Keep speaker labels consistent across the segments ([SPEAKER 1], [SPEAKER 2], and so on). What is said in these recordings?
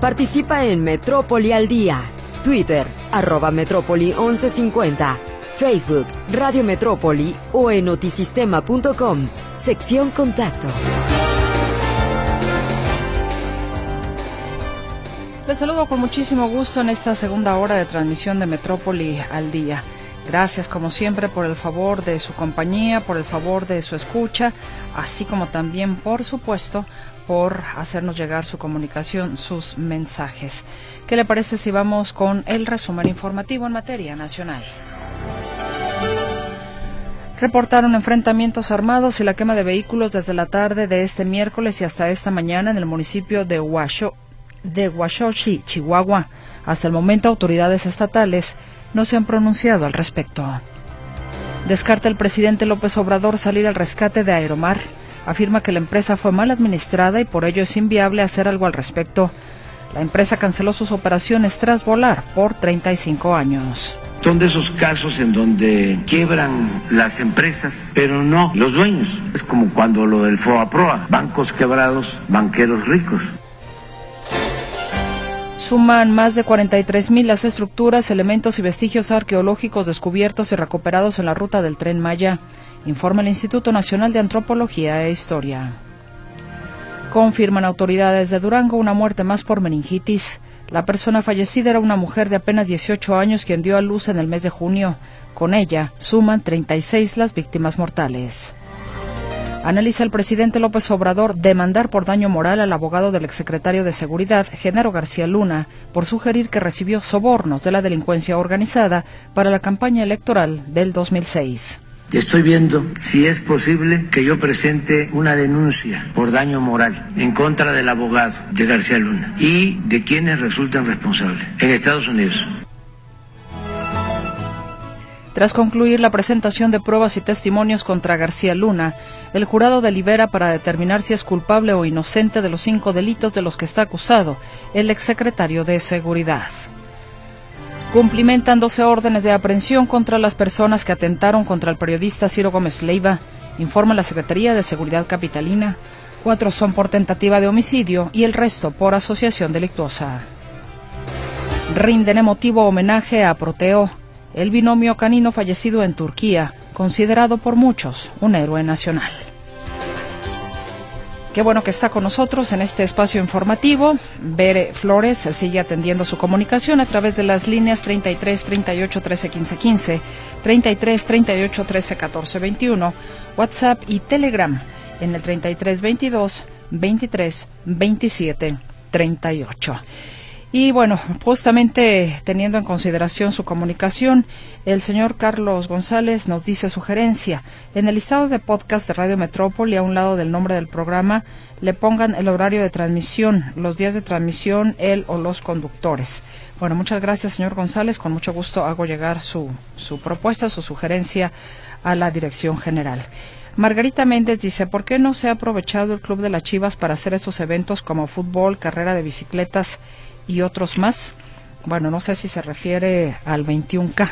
[SPEAKER 1] Participa en Metrópoli al Día, Twitter, arroba Metrópoli 1150, Facebook, Radio Metrópoli o en notisistema.com, sección Contacto.
[SPEAKER 2] Les saludo con muchísimo gusto en esta segunda hora de transmisión de Metrópoli al día. Gracias como siempre por el favor de su compañía, por el favor de su escucha, así como también, por supuesto, por hacernos llegar su comunicación, sus mensajes. ¿Qué le parece si vamos con el resumen informativo en materia nacional? Reportaron enfrentamientos armados y la quema de vehículos desde la tarde de este miércoles y hasta esta mañana en el municipio de Huasho, de Huashochi, Chihuahua. Hasta el momento, autoridades estatales no se han pronunciado al respecto. Descarta el presidente López Obrador salir al rescate de Aeromar. Afirma que la empresa fue mal administrada y por ello es inviable hacer algo al respecto. La empresa canceló sus operaciones tras volar por 35 años.
[SPEAKER 3] Son de esos casos en donde quiebran las empresas, pero no los dueños. Es como cuando lo del FOAPROA, bancos quebrados, banqueros ricos.
[SPEAKER 2] Suman más de 43.000 las estructuras, elementos y vestigios arqueológicos descubiertos y recuperados en la ruta del tren Maya, informa el Instituto Nacional de Antropología e Historia. Confirman autoridades de Durango una muerte más por meningitis. La persona fallecida era una mujer de apenas 18 años quien dio a luz en el mes de junio. Con ella suman 36 las víctimas mortales. Analiza el presidente López Obrador demandar por daño moral al abogado del exsecretario de Seguridad, Genaro García Luna, por sugerir que recibió sobornos de la delincuencia organizada para la campaña electoral del 2006.
[SPEAKER 3] Estoy viendo si es posible que yo presente una denuncia por daño moral en contra del abogado de García Luna y de quienes resultan responsables en Estados Unidos.
[SPEAKER 2] Tras concluir la presentación de pruebas y testimonios contra García Luna, el jurado delibera para determinar si es culpable o inocente de los cinco delitos de los que está acusado el exsecretario de Seguridad. Cumplimentan 12 órdenes de aprehensión contra las personas que atentaron contra el periodista Ciro Gómez Leiva, informa la Secretaría de Seguridad Capitalina. Cuatro son por tentativa de homicidio y el resto por asociación delictuosa. Rinden emotivo homenaje a Proteo, el binomio canino fallecido en Turquía, considerado por muchos un héroe nacional. Qué bueno que está con nosotros en este espacio informativo. Bere Flores sigue atendiendo su comunicación a través de las líneas 33 38 13 15 15, 33 38 13 14 21, WhatsApp y Telegram en el 33 22 23 27 38. Y bueno, justamente teniendo en consideración su comunicación, el señor Carlos González nos dice sugerencia. En el listado de podcast de Radio Metrópoli, a un lado del nombre del programa, le pongan el horario de transmisión, los días de transmisión, él o los conductores. Bueno, muchas gracias, señor González. Con mucho gusto hago llegar su, su propuesta, su sugerencia a la dirección general. Margarita Méndez dice, ¿por qué no se ha aprovechado el Club de las Chivas para hacer esos eventos como fútbol, carrera de bicicletas y otros más. Bueno, no sé si se refiere al 21K.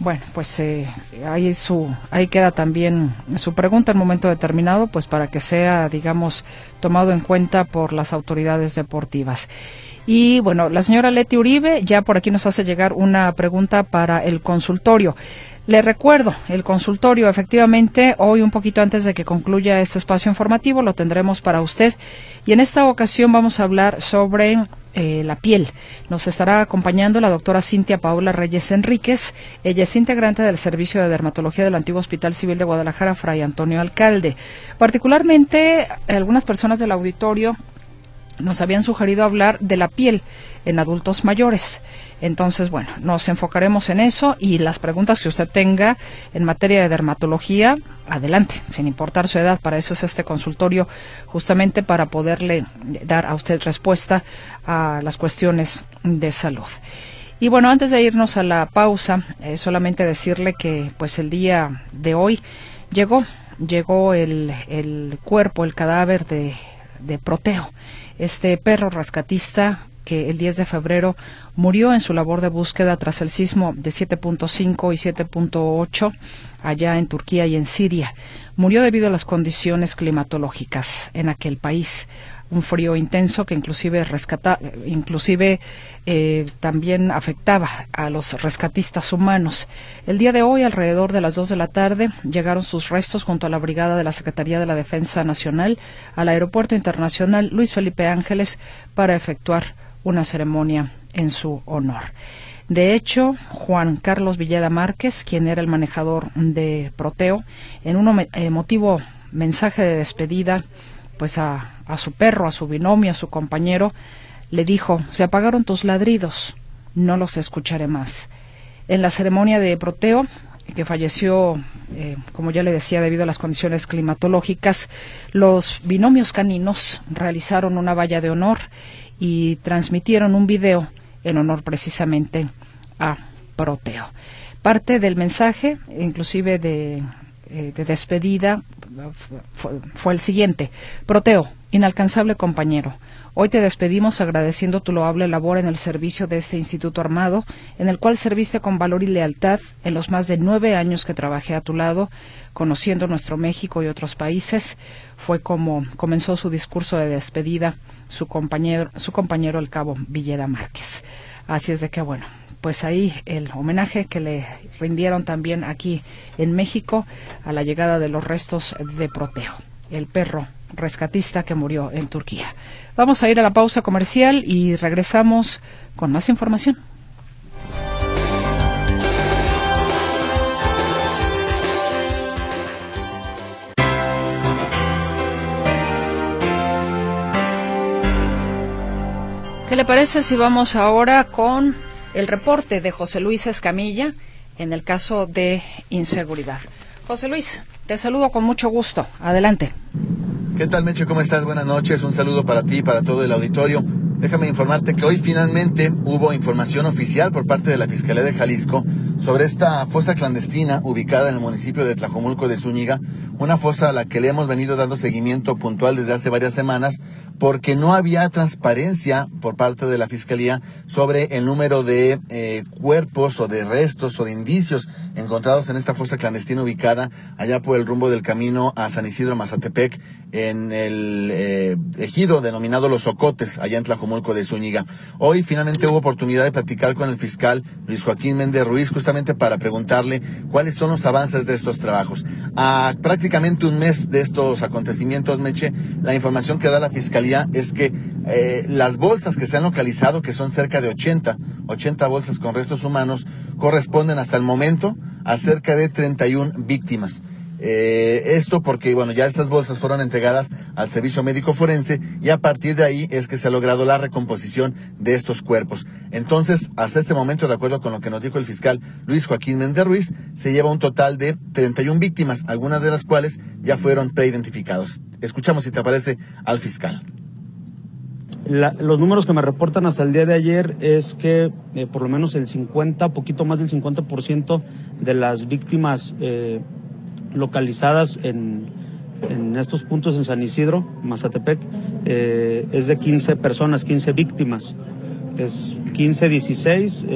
[SPEAKER 2] Bueno, pues eh, ahí, su, ahí queda también su pregunta en momento determinado, pues para que sea, digamos, tomado en cuenta por las autoridades deportivas. Y bueno, la señora Leti Uribe ya por aquí nos hace llegar una pregunta para el consultorio. Le recuerdo, el consultorio efectivamente hoy un poquito antes de que concluya este espacio informativo lo tendremos para usted y en esta ocasión vamos a hablar sobre eh, la piel. Nos estará acompañando la doctora Cintia Paula Reyes Enríquez. Ella es integrante del Servicio de Dermatología del antiguo Hospital Civil de Guadalajara, Fray Antonio Alcalde. Particularmente, algunas personas del auditorio nos habían sugerido hablar de la piel en adultos mayores. Entonces, bueno, nos enfocaremos en eso y las preguntas que usted tenga en materia de dermatología, adelante, sin importar su edad. Para eso es este consultorio, justamente para poderle dar a usted respuesta a las cuestiones de salud. Y bueno, antes de irnos a la pausa, eh, solamente decirle que pues el día de hoy llegó, llegó el, el cuerpo, el cadáver de, de Proteo este perro rescatista que el 10 de febrero murió en su labor de búsqueda tras el sismo de 7.5 y 7.8 allá en Turquía y en Siria. Murió debido a las condiciones climatológicas en aquel país. Un frío intenso que inclusive rescata, inclusive eh, también afectaba a los rescatistas humanos. El día de hoy, alrededor de las dos de la tarde, llegaron sus restos junto a la brigada de la Secretaría de la Defensa Nacional al Aeropuerto Internacional Luis Felipe Ángeles para efectuar una ceremonia en su honor. De hecho, Juan Carlos Villeda Márquez, quien era el manejador de Proteo, en un emotivo mensaje de despedida, pues a, a su perro, a su binomio, a su compañero, le dijo, se apagaron tus ladridos, no los escucharé más. En la ceremonia de Proteo, que falleció, eh, como ya le decía, debido a las condiciones climatológicas, los binomios caninos realizaron una valla de honor y transmitieron un video en honor precisamente a Proteo. Parte del mensaje, inclusive de, eh, despedida, fue, el siguiente. Proteo, inalcanzable compañero. Hoy te despedimos agradeciendo tu loable labor en el servicio de este Instituto Armado, en el cual serviste con valor y lealtad en los más de nueve años que trabajé a tu lado, conociendo nuestro México y otros países. Fue como comenzó su discurso de despedida su compañero, su compañero el cabo Villeda Márquez. Así es de que, bueno, pues ahí el homenaje que le rindieron también aquí en México a la llegada de los restos de Proteo, el perro rescatista que murió en Turquía. Vamos a ir a la pausa comercial y regresamos con más información. ¿Qué le parece si vamos ahora con el reporte de José Luis Escamilla en el caso de inseguridad? José Luis, te saludo con mucho gusto. Adelante.
[SPEAKER 4] ¿Qué tal, Meche? ¿Cómo estás? Buenas noches. Un saludo para ti y para todo el auditorio. Déjame informarte que hoy finalmente hubo información oficial por parte de la Fiscalía de Jalisco sobre esta fosa clandestina ubicada en el municipio de Tlajomulco de Zúñiga, una fosa a la que le hemos venido dando seguimiento puntual desde hace varias semanas porque no había transparencia por parte de la Fiscalía sobre el número de eh, cuerpos o de restos o de indicios encontrados en esta fosa clandestina ubicada allá por el rumbo del camino a San Isidro Mazatepec en el eh, ejido denominado Los Ocotes, allá en Tlajomulco de Zúñiga. Hoy finalmente hubo oportunidad de platicar con el fiscal Luis Joaquín Méndez Ruiz justamente para preguntarle cuáles son los avances de estos trabajos. A prácticamente un mes de estos acontecimientos, Meche, la información que da la Fiscalía es que eh, las bolsas que se han localizado, que son cerca de 80, 80 bolsas con restos humanos, corresponden hasta el momento a cerca de 31 víctimas. Eh, esto porque, bueno, ya estas bolsas fueron entregadas al servicio médico forense y a partir de ahí es que se ha logrado la recomposición de estos cuerpos. Entonces, hasta este momento, de acuerdo con lo que nos dijo el fiscal Luis Joaquín Méndez Ruiz, se lleva un total de 31 víctimas, algunas de las cuales ya fueron preidentificados. Escuchamos si te aparece al fiscal
[SPEAKER 5] los números que me reportan hasta el día de ayer es que eh, por lo menos el 50, poquito más del 50% de las víctimas eh, localizadas en, en, estos puntos en San Isidro, Mazatepec, eh, es de 15 personas, 15 víctimas. Es 15, 16,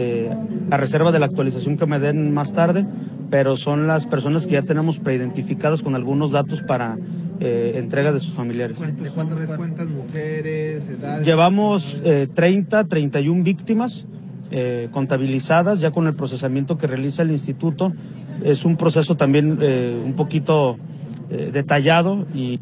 [SPEAKER 5] a reserva de la actualización que me den más tarde, pero son las personas que ya tenemos preidentificadas con algunos datos para eh, entrega de sus familiares.
[SPEAKER 6] cuántas mujeres, edades?
[SPEAKER 5] Llevamos 30, eh, 31 víctimas eh, contabilizadas ya con el procesamiento que realiza el instituto. Es un proceso también un poquito detallado y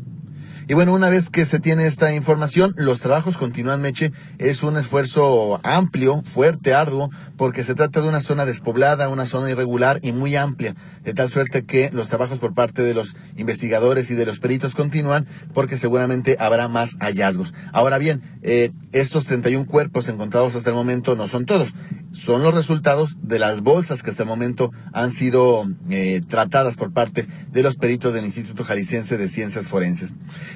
[SPEAKER 4] y bueno, una vez que se tiene esta información, los trabajos continúan, Meche. Es un esfuerzo amplio, fuerte, arduo, porque se trata de una zona despoblada, una zona irregular y muy amplia, de tal suerte que los trabajos por parte de los investigadores y de los peritos continúan, porque seguramente habrá más hallazgos. Ahora bien, eh, estos 31 cuerpos encontrados hasta el momento no son todos, son los resultados de las bolsas que hasta el momento han sido eh, tratadas por parte de los peritos del Instituto Jalisciense de Ciencias Forenses.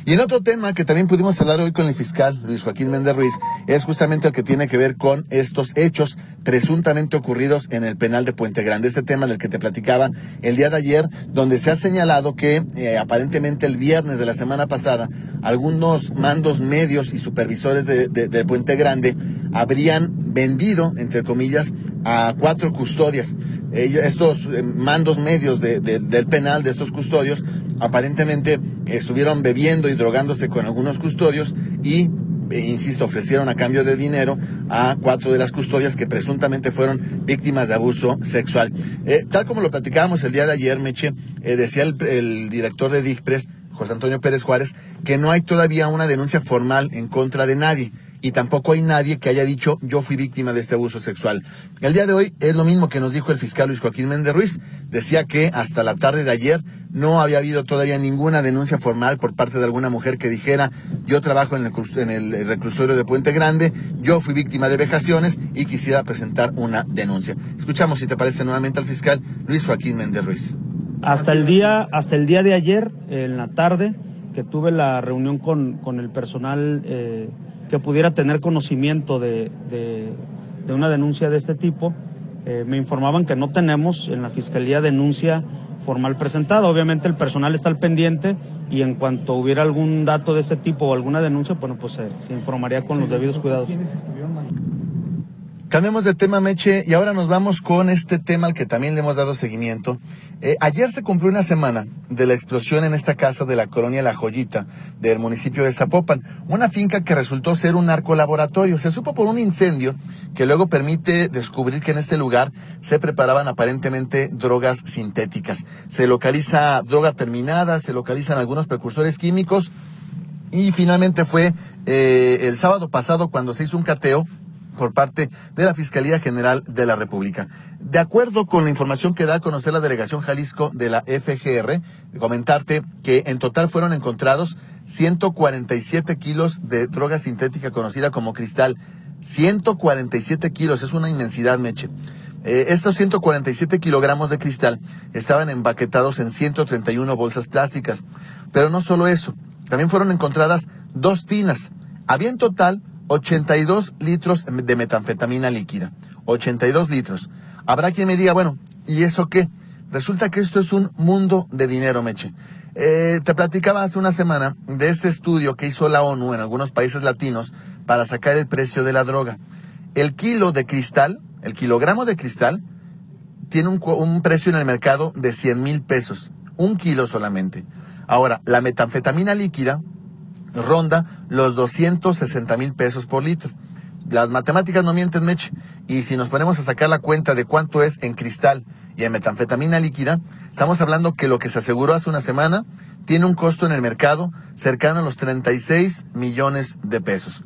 [SPEAKER 4] Y en otro tema que también pudimos hablar hoy con el fiscal Luis Joaquín Méndez Ruiz es justamente el que tiene que ver con estos hechos presuntamente ocurridos en el penal de Puente Grande. Este tema del que te platicaba el día de ayer, donde se ha señalado que eh, aparentemente el viernes de la semana pasada algunos mandos medios y supervisores de, de Puente Grande habrían vendido, entre comillas, a cuatro custodias. estos eh, mandos medios del penal, de estos custodios, aparentemente estuvieron bebiendo y drogándose con algunos custodios y eh, insisto, ofrecieron a cambio de dinero a cuatro de las custodias que presuntamente fueron víctimas de abuso sexual. Eh, tal como lo platicábamos el día de ayer, Meche, eh, decía el, el, director de DICPRES, José Antonio Pérez Juárez, que no hay todavía una denuncia formal en contra de nadie y tampoco hay nadie que haya dicho yo fui víctima de este abuso sexual. El día de hoy es lo mismo que nos dijo el fiscal Luis Joaquín Méndez Ruiz. Decía que hasta la tarde de ayer no había habido todavía ninguna denuncia formal por parte de alguna mujer que dijera yo trabajo en el, en el reclusorio de Puente Grande, yo fui víctima de vejaciones y quisiera presentar una denuncia. Escuchamos si te parece nuevamente al fiscal Luis Joaquín Méndez Ruiz.
[SPEAKER 5] Hasta el día, hasta el día de ayer, en la tarde, que tuve la reunión con, con el personal eh, que pudiera tener conocimiento de, de, una denuncia de este tipo. Eh, me informaban que no tenemos en la Fiscalía denuncia formal presentada. Obviamente el personal está al pendiente y en cuanto hubiera algún dato de este tipo o alguna denuncia, bueno, pues se, informaría con los debidos cuidados.
[SPEAKER 4] Cambiemos de tema, Meche, y ahora nos vamos con este tema al que también le hemos dado seguimiento. Eh, ayer se cumplió una semana de la explosión en esta casa de la colonia La Joyita del municipio de Zapopan, una finca que resultó ser un narcolaboratorio. Se supo por un incendio que luego permite descubrir que en este lugar se preparaban aparentemente drogas sintéticas. Se localiza droga terminada, se localizan algunos precursores químicos y finalmente fue eh, el sábado pasado cuando se hizo un cateo por parte de la Fiscalía General de la República. De acuerdo con la información que da a conocer la Delegación Jalisco de la FGR, comentarte que en total fueron encontrados 147 kilos de droga sintética conocida como cristal. 147 kilos, es una inmensidad, Meche. Eh, estos 147 kilogramos de cristal estaban empaquetados en 131 bolsas plásticas. Pero no solo eso, también fueron encontradas dos tinas. Había en total 82 litros de metanfetamina líquida. 82 litros. Habrá quien me diga, bueno, ¿y eso qué? Resulta que esto es un mundo de dinero, Meche. Eh, te platicaba hace una semana de este estudio que hizo la ONU en algunos países latinos para sacar el precio de la droga. El kilo de cristal, el kilogramo de cristal, tiene un, un precio en el mercado de 100 mil pesos. Un kilo solamente. Ahora, la metanfetamina líquida, ronda los 260 mil pesos por litro. Las matemáticas no mienten, Meche. Y si nos ponemos a sacar la cuenta de cuánto es en cristal y en metanfetamina líquida, estamos hablando que lo que se aseguró hace una semana tiene un costo en el mercado cercano a los 36 millones de pesos.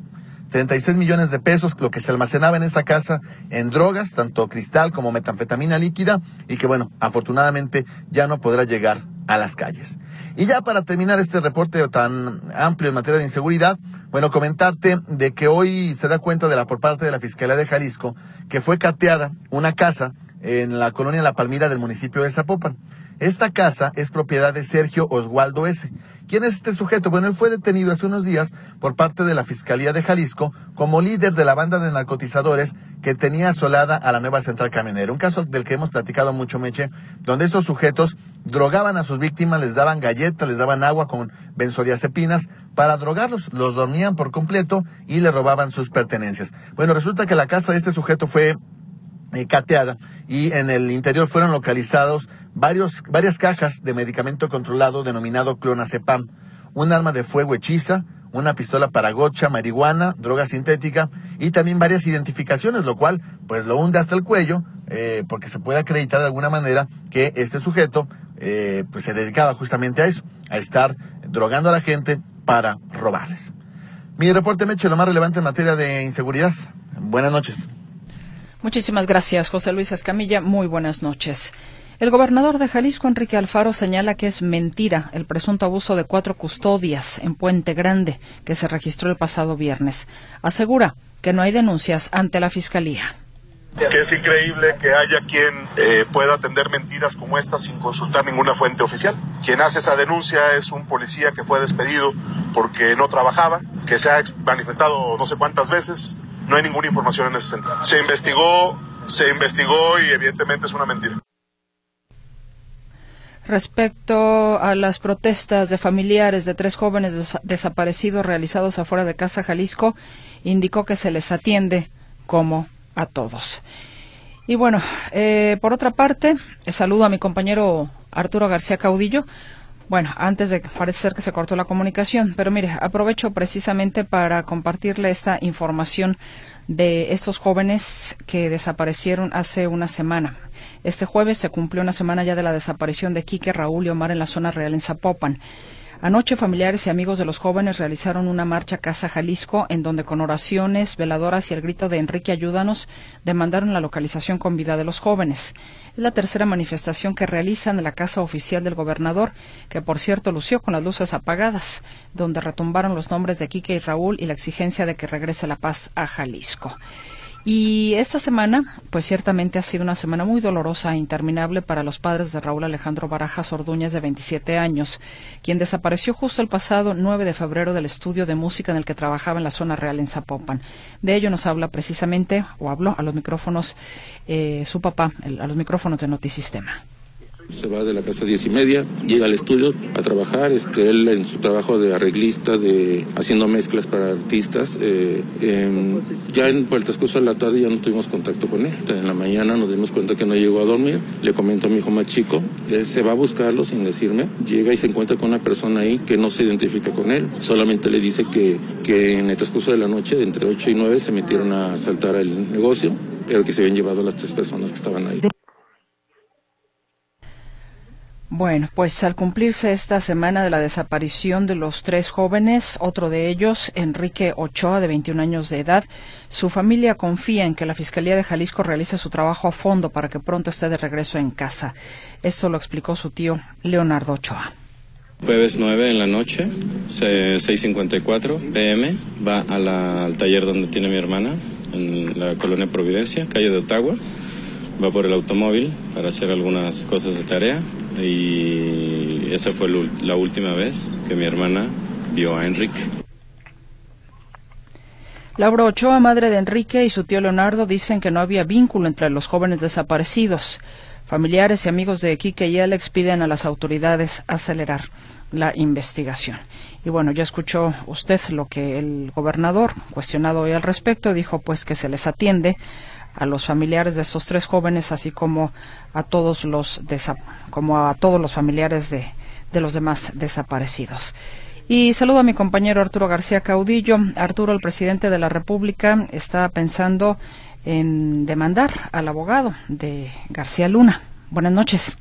[SPEAKER 4] 36 millones de pesos, lo que se almacenaba en esa casa en drogas, tanto cristal como metanfetamina líquida, y que bueno, afortunadamente ya no podrá llegar a las calles. Y ya para terminar este reporte tan amplio en materia de inseguridad, bueno, comentarte de que hoy se da cuenta de la por parte de la Fiscalía de Jalisco que fue cateada una casa en la colonia La Palmira del municipio de Zapopan. Esta casa es propiedad de Sergio Oswaldo S. ¿Quién es este sujeto? Bueno, él fue detenido hace unos días por parte de la Fiscalía de Jalisco como líder de la banda de narcotizadores que tenía asolada a la nueva central camionera. Un caso del que hemos platicado mucho, Meche, donde estos sujetos drogaban a sus víctimas, les daban galletas, les daban agua con benzodiazepinas para drogarlos, los dormían por completo y le robaban sus pertenencias. Bueno, resulta que la casa de este sujeto fue eh, cateada y en el interior fueron localizados varios, varias cajas de medicamento controlado denominado clonazepam, un arma de fuego hechiza, una pistola para gocha, marihuana, droga sintética y también varias identificaciones, lo cual pues lo hunde hasta el cuello eh, porque se puede acreditar de alguna manera que este sujeto eh, pues se dedicaba justamente a eso, a estar drogando a la gente para robarles. Mi reporte me echa lo más relevante en materia de inseguridad. Buenas noches.
[SPEAKER 2] Muchísimas gracias, José Luis Escamilla. Muy buenas noches. El gobernador de Jalisco, Enrique Alfaro, señala que es mentira el presunto abuso de cuatro custodias en Puente Grande que se registró el pasado viernes. Asegura que no hay denuncias ante la Fiscalía
[SPEAKER 7] que es increíble que haya quien eh, pueda atender mentiras como esta sin consultar ninguna fuente oficial. Quien hace esa denuncia es un policía que fue despedido porque no trabajaba, que se ha manifestado no sé cuántas veces, no hay ninguna información en ese sentido. Se investigó, se investigó y evidentemente es una mentira.
[SPEAKER 2] Respecto a las protestas de familiares de tres jóvenes desaparecidos realizados afuera de Casa Jalisco, indicó que se les atiende como a todos. Y bueno, eh, por otra parte, saludo a mi compañero Arturo García Caudillo. Bueno, antes de parece ser que se cortó la comunicación, pero mire, aprovecho precisamente para compartirle esta información de estos jóvenes que desaparecieron hace una semana. Este jueves se cumplió una semana ya de la desaparición de Quique, Raúl y Omar en la zona real en Zapopan. Anoche familiares y amigos de los jóvenes realizaron una marcha a Casa Jalisco en donde con oraciones, veladoras y el grito de Enrique Ayúdanos demandaron la localización con vida de los jóvenes. Es la tercera manifestación que realizan en la casa oficial del gobernador, que por cierto lució con las luces apagadas, donde retumbaron los nombres de Quique y Raúl y la exigencia de que regrese la paz a Jalisco. Y esta semana, pues ciertamente ha sido una semana muy dolorosa e interminable para los padres de Raúl Alejandro Barajas Orduñas, de 27 años, quien desapareció justo el pasado 9 de febrero del estudio de música en el que trabajaba en la zona real en Zapopan. De ello nos habla precisamente, o habló a los micrófonos, eh, su papá, a los micrófonos de Notisistema
[SPEAKER 8] se va de la casa a diez y media, llega al estudio a trabajar, este, él en su trabajo de arreglista, de haciendo mezclas para artistas. Eh, ya en el transcurso de la tarde ya no tuvimos contacto con él. En la mañana nos dimos cuenta que no llegó a dormir. Le comento a mi hijo más chico, él se va a buscarlo sin decirme. Llega y se encuentra con una persona ahí que no se identifica con él. Solamente le dice que, que en el transcurso de la noche, entre 8 y 9, se metieron a saltar el negocio, pero que se habían llevado las tres personas que estaban ahí.
[SPEAKER 2] Bueno, pues al cumplirse esta semana de la desaparición de los tres jóvenes, otro de ellos, Enrique Ochoa, de 21 años de edad, su familia confía en que la Fiscalía de Jalisco realice su trabajo a fondo para que pronto esté de regreso en casa. Esto lo explicó su tío Leonardo Ochoa.
[SPEAKER 9] Jueves 9 en la noche, 6.54 pm, va al taller donde tiene mi hermana, en la colonia Providencia, calle de Ottawa. Va por el automóvil para hacer algunas cosas de tarea y esa fue la última vez que mi hermana vio a Enrique.
[SPEAKER 2] Laura Ochoa, madre de Enrique, y su tío Leonardo dicen que no había vínculo entre los jóvenes desaparecidos. Familiares y amigos de Quique y Alex piden a las autoridades acelerar la investigación. Y bueno, ya escuchó usted lo que el gobernador, cuestionado hoy al respecto, dijo pues que se les atiende a los familiares de estos tres jóvenes, así como a todos los como a todos los familiares de, de los demás desaparecidos. Y saludo a mi compañero Arturo García Caudillo. Arturo, el presidente de la República, está pensando en demandar al abogado de García Luna. Buenas noches.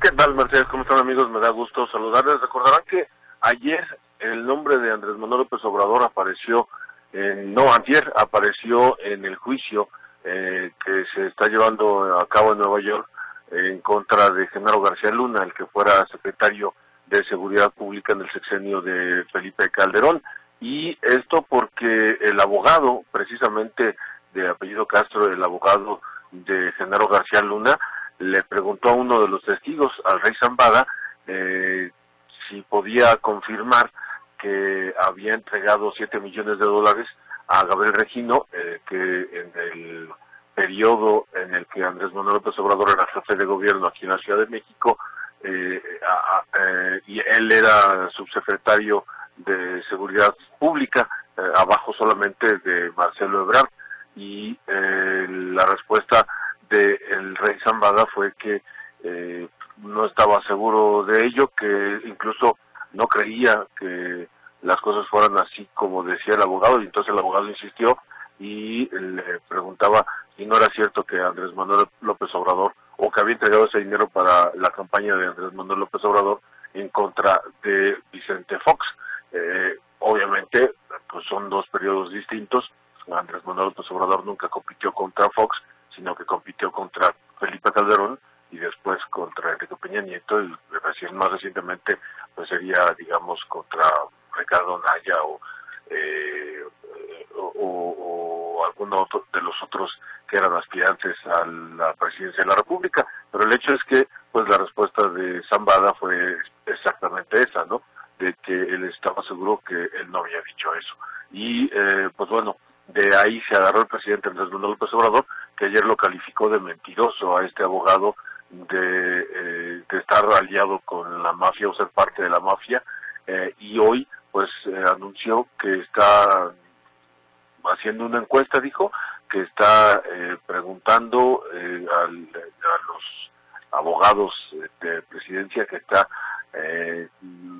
[SPEAKER 10] ¿Qué tal, Mercedes? ¿Cómo están, amigos? Me da gusto saludarles. Recordarán que ayer el nombre de Andrés Manuel López Obrador apareció, en, no, ayer apareció en el juicio eh, que se está llevando a cabo en Nueva York en contra de Genaro García Luna, el que fuera secretario de Seguridad Pública en el sexenio de Felipe Calderón. Y esto porque el abogado, precisamente de apellido Castro, el abogado de Genaro García Luna, le preguntó a uno de los testigos, al rey Zambada, eh, si podía confirmar que había entregado 7 millones de dólares a Gabriel Regino, eh, que en el periodo en el que Andrés Manuel López Obrador era jefe de gobierno aquí en la Ciudad de México, eh, eh, y él era subsecretario de Seguridad Pública, abajo solamente de Marcelo Ebrard, y la respuesta del rey Zambada fue que no estaba seguro de ello, que incluso no creía que las cosas fueran así como decía el abogado y entonces el abogado insistió y le preguntaba si no era cierto que Andrés Manuel López Obrador o que había entregado ese dinero para la campaña de Andrés Manuel López Obrador en contra de Vicente Fox. Eh, obviamente, pues son dos periodos distintos. Andrés Manuel López Obrador nunca compitió contra Fox, sino que compitió contra Felipe Calderón y después contra Enrique Peña Nieto y recién, más recientemente pues sería digamos contra Ricardo Naya o, eh, o, alguno de los otros que eran aspirantes a la presidencia de la República. Pero el hecho es que pues la respuesta de Zambada fue exactamente esa, ¿no? De que él estaba seguro que él no había dicho eso. Y eh, pues bueno, de ahí se agarró el presidente Andrés Manuel López Obrador, que ayer lo calificó de mentiroso a este abogado de, eh, de estar aliado con la mafia o ser parte de la mafia, eh, y hoy pues eh, anunció que está haciendo una encuesta, dijo, que está eh, preguntando eh, a los abogados de presidencia que está eh,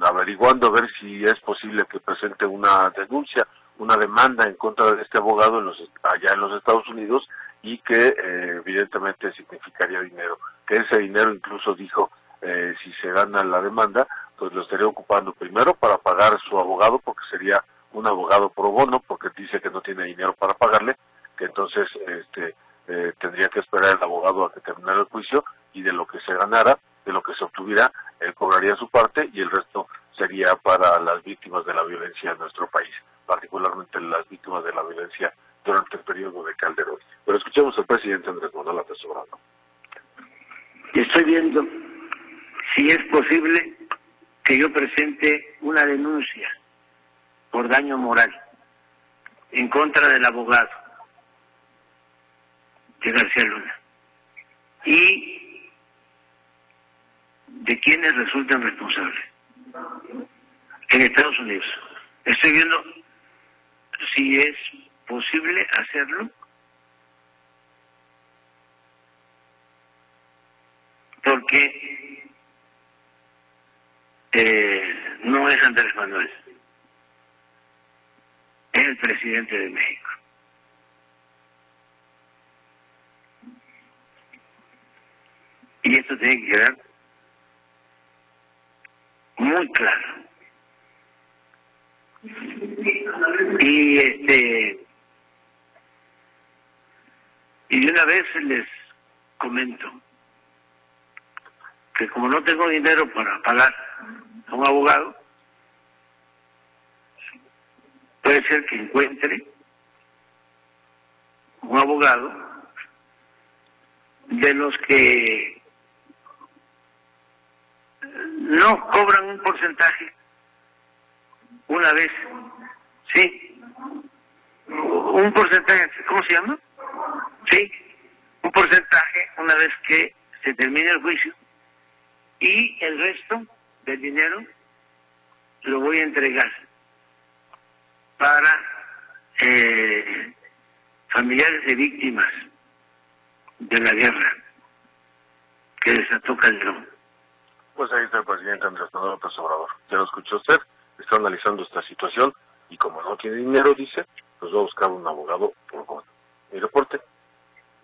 [SPEAKER 10] averiguando a ver si es posible que presente una denuncia, una demanda en contra de este abogado en los, allá en los Estados Unidos y que eh, evidentemente significaría dinero. Que ese dinero incluso dijo, si se gana la demanda, pues lo estaría ocupando primero para pagar su abogado, porque sería un abogado pro bono, porque dice que no tiene dinero para pagarle, que entonces este, eh, tendría que esperar el abogado a que terminara el juicio y de lo que se ganara, de lo que se obtuviera, él cobraría su parte y el resto sería para las víctimas de la violencia en nuestro país, particularmente las víctimas de la violencia durante el periodo de Calderón. Pero escuchemos al presidente Andrés Manuel López.
[SPEAKER 3] Estoy viendo si es posible que yo presente una denuncia por daño moral en contra del abogado de García Luna. Y de quienes resultan responsables. En Estados Unidos. Estoy viendo si es posible hacerlo. Porque eh, no es Andrés Manuel, es el presidente de México. Y esto tiene que quedar muy claro. Y este y una vez les comento que como no tengo dinero para pagar un abogado, puede ser que encuentre un abogado de los que no cobran un porcentaje una vez, sí, un porcentaje, ¿cómo se llama? Sí, un porcentaje una vez que se termine el juicio y el resto del dinero lo voy a entregar para eh, familiares de víctimas de la guerra que desató Calderón.
[SPEAKER 10] Pues ahí está el presidente Andrés Manuel López Obrador. Ya lo escuchó usted, está analizando esta situación y como no tiene dinero, dice, pues va a buscar un abogado por Mi reporte.